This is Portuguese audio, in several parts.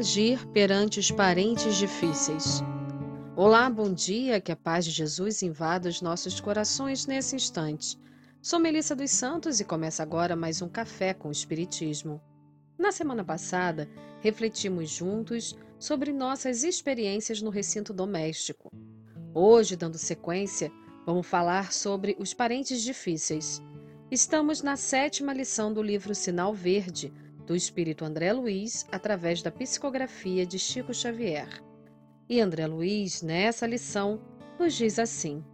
agir perante os parentes difíceis? Olá, bom dia, que a paz de Jesus invada os nossos corações nesse instante. Sou Melissa dos Santos e começa agora mais um Café com o Espiritismo. Na semana passada, refletimos juntos sobre nossas experiências no recinto doméstico. Hoje, dando sequência, vamos falar sobre os parentes difíceis. Estamos na sétima lição do livro Sinal Verde, do espírito André Luiz através da psicografia de Chico Xavier. E André Luiz, nessa lição, nos diz assim: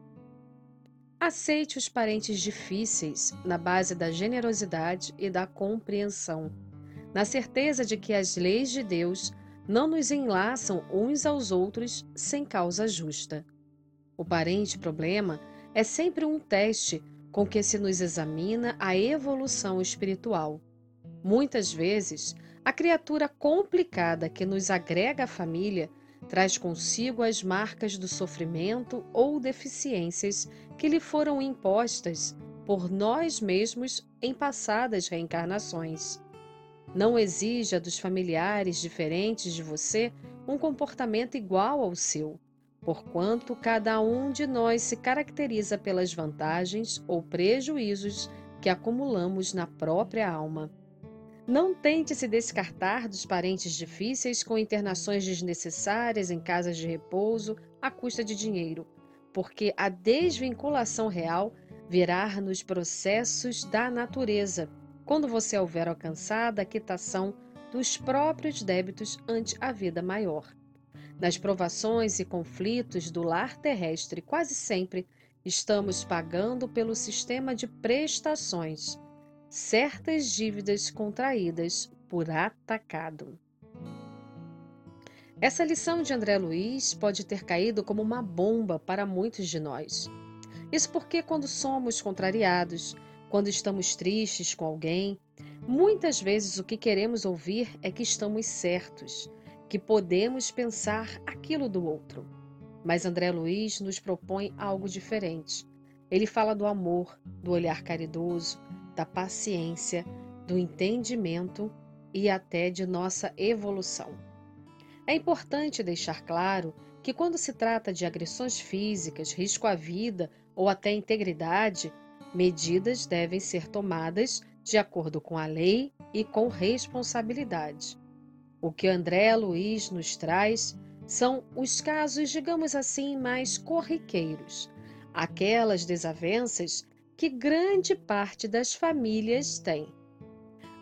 Aceite os parentes difíceis na base da generosidade e da compreensão, na certeza de que as leis de Deus não nos enlaçam uns aos outros sem causa justa. O parente problema é sempre um teste com que se nos examina a evolução espiritual Muitas vezes, a criatura complicada que nos agrega à família traz consigo as marcas do sofrimento ou deficiências que lhe foram impostas por nós mesmos em passadas reencarnações. Não exija dos familiares diferentes de você um comportamento igual ao seu, porquanto cada um de nós se caracteriza pelas vantagens ou prejuízos que acumulamos na própria alma. Não tente se descartar dos parentes difíceis com internações desnecessárias em casas de repouso à custa de dinheiro, porque a desvinculação real virá nos processos da natureza, quando você houver alcançado a quitação dos próprios débitos ante a vida maior. Nas provações e conflitos do lar terrestre, quase sempre estamos pagando pelo sistema de prestações certas dívidas contraídas por atacado. Essa lição de André Luiz pode ter caído como uma bomba para muitos de nós. Isso porque, quando somos contrariados, quando estamos tristes com alguém, muitas vezes o que queremos ouvir é que estamos certos, que podemos pensar aquilo do outro. Mas André Luiz nos propõe algo diferente. Ele fala do amor, do olhar caridoso, da paciência, do entendimento e até de nossa evolução. É importante deixar claro que, quando se trata de agressões físicas, risco à vida ou até integridade, medidas devem ser tomadas de acordo com a lei e com responsabilidade. O que André Luiz nos traz são os casos, digamos assim, mais corriqueiros, aquelas desavenças que grande parte das famílias tem.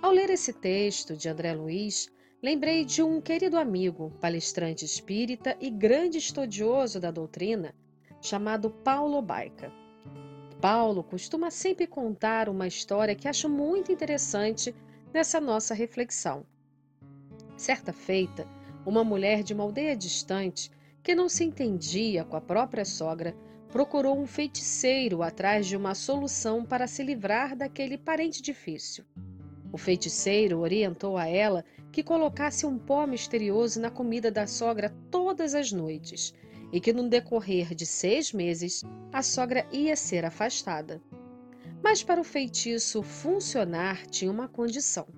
Ao ler esse texto de André Luiz, lembrei de um querido amigo, palestrante espírita e grande estudioso da doutrina, chamado Paulo Baica. Paulo costuma sempre contar uma história que acho muito interessante nessa nossa reflexão. Certa feita, uma mulher de uma aldeia distante, que não se entendia com a própria sogra, procurou um feiticeiro atrás de uma solução para se livrar daquele parente difícil. O feiticeiro orientou a ela que colocasse um pó misterioso na comida da sogra todas as noites e que, no decorrer de seis meses, a sogra ia ser afastada. Mas para o feitiço funcionar, tinha uma condição.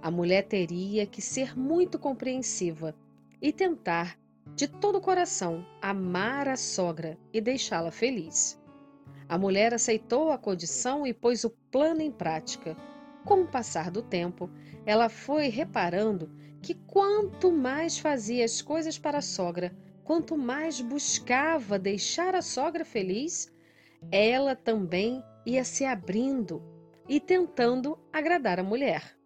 A mulher teria que ser muito compreensiva e tentar de todo o coração amar a sogra e deixá-la feliz. A mulher aceitou a condição e pôs o plano em prática. Com o passar do tempo, ela foi reparando que quanto mais fazia as coisas para a sogra, quanto mais buscava deixar a sogra feliz, ela também ia se abrindo e tentando agradar a mulher.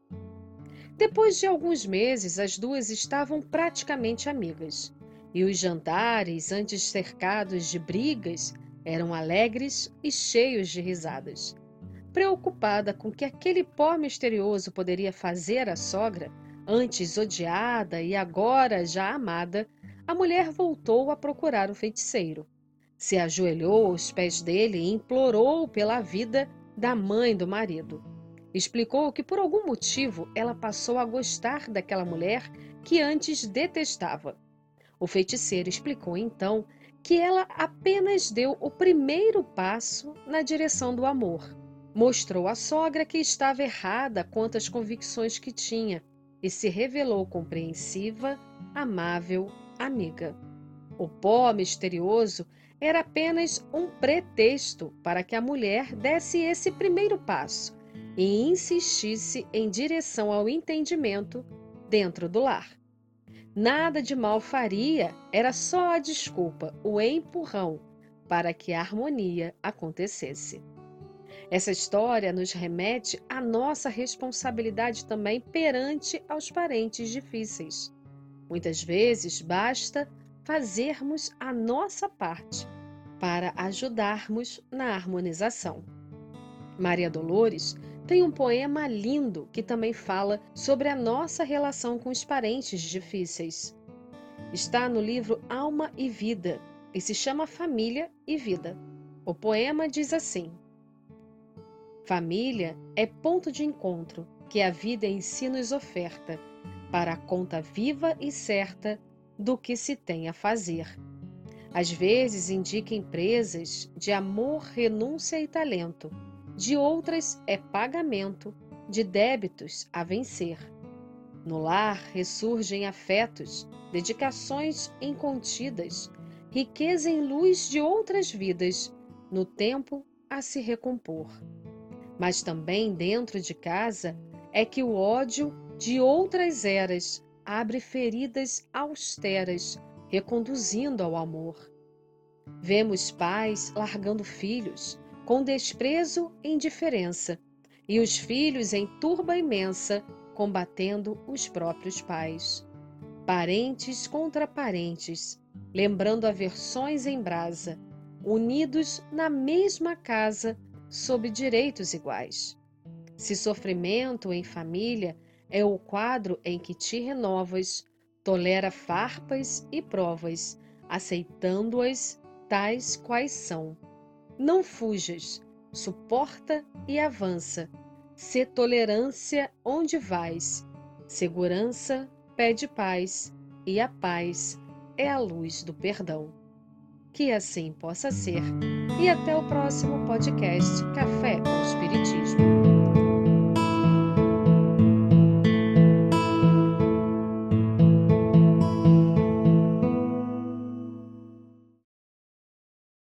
Depois de alguns meses, as duas estavam praticamente amigas e os jantares, antes cercados de brigas, eram alegres e cheios de risadas. Preocupada com que aquele pó misterioso poderia fazer à sogra, antes odiada e agora já amada, a mulher voltou a procurar o feiticeiro. Se ajoelhou aos pés dele e implorou pela vida da mãe do marido. Explicou que por algum motivo ela passou a gostar daquela mulher que antes detestava o feiticeiro explicou então que ela apenas deu o primeiro passo na direção do amor. Mostrou à sogra que estava errada quanto às convicções que tinha e se revelou compreensiva amável amiga. O pó misterioso era apenas um pretexto para que a mulher desse esse primeiro passo e insistisse em direção ao entendimento dentro do lar. Nada de mal faria, era só a desculpa, o empurrão para que a harmonia acontecesse. Essa história nos remete à nossa responsabilidade também perante aos parentes difíceis. Muitas vezes basta fazermos a nossa parte para ajudarmos na harmonização. Maria Dolores tem um poema lindo que também fala sobre a nossa relação com os parentes difíceis. Está no livro Alma e Vida e se chama Família e Vida. O poema diz assim: Família é ponto de encontro que a vida em si nos oferta, para a conta viva e certa do que se tem a fazer. Às vezes indica empresas de amor, renúncia e talento, de outras é pagamento de débitos a vencer. No lar ressurgem afetos, dedicações incontidas, riqueza em luz de outras vidas, no tempo a se recompor. Mas também dentro de casa é que o ódio de outras eras abre feridas austeras, reconduzindo ao amor. Vemos pais largando filhos, com desprezo e indiferença, e os filhos em turba imensa, combatendo os próprios pais. Parentes contra parentes, lembrando aversões em brasa, unidos na mesma casa, sob direitos iguais. Se sofrimento em família é o quadro em que te renovas, tolera farpas e provas, aceitando-as tais quais são. Não fujas, suporta e avança. Sê tolerância onde vais. Segurança pede paz, e a paz é a luz do perdão. Que assim possa ser. E até o próximo podcast Café com Espiritismo.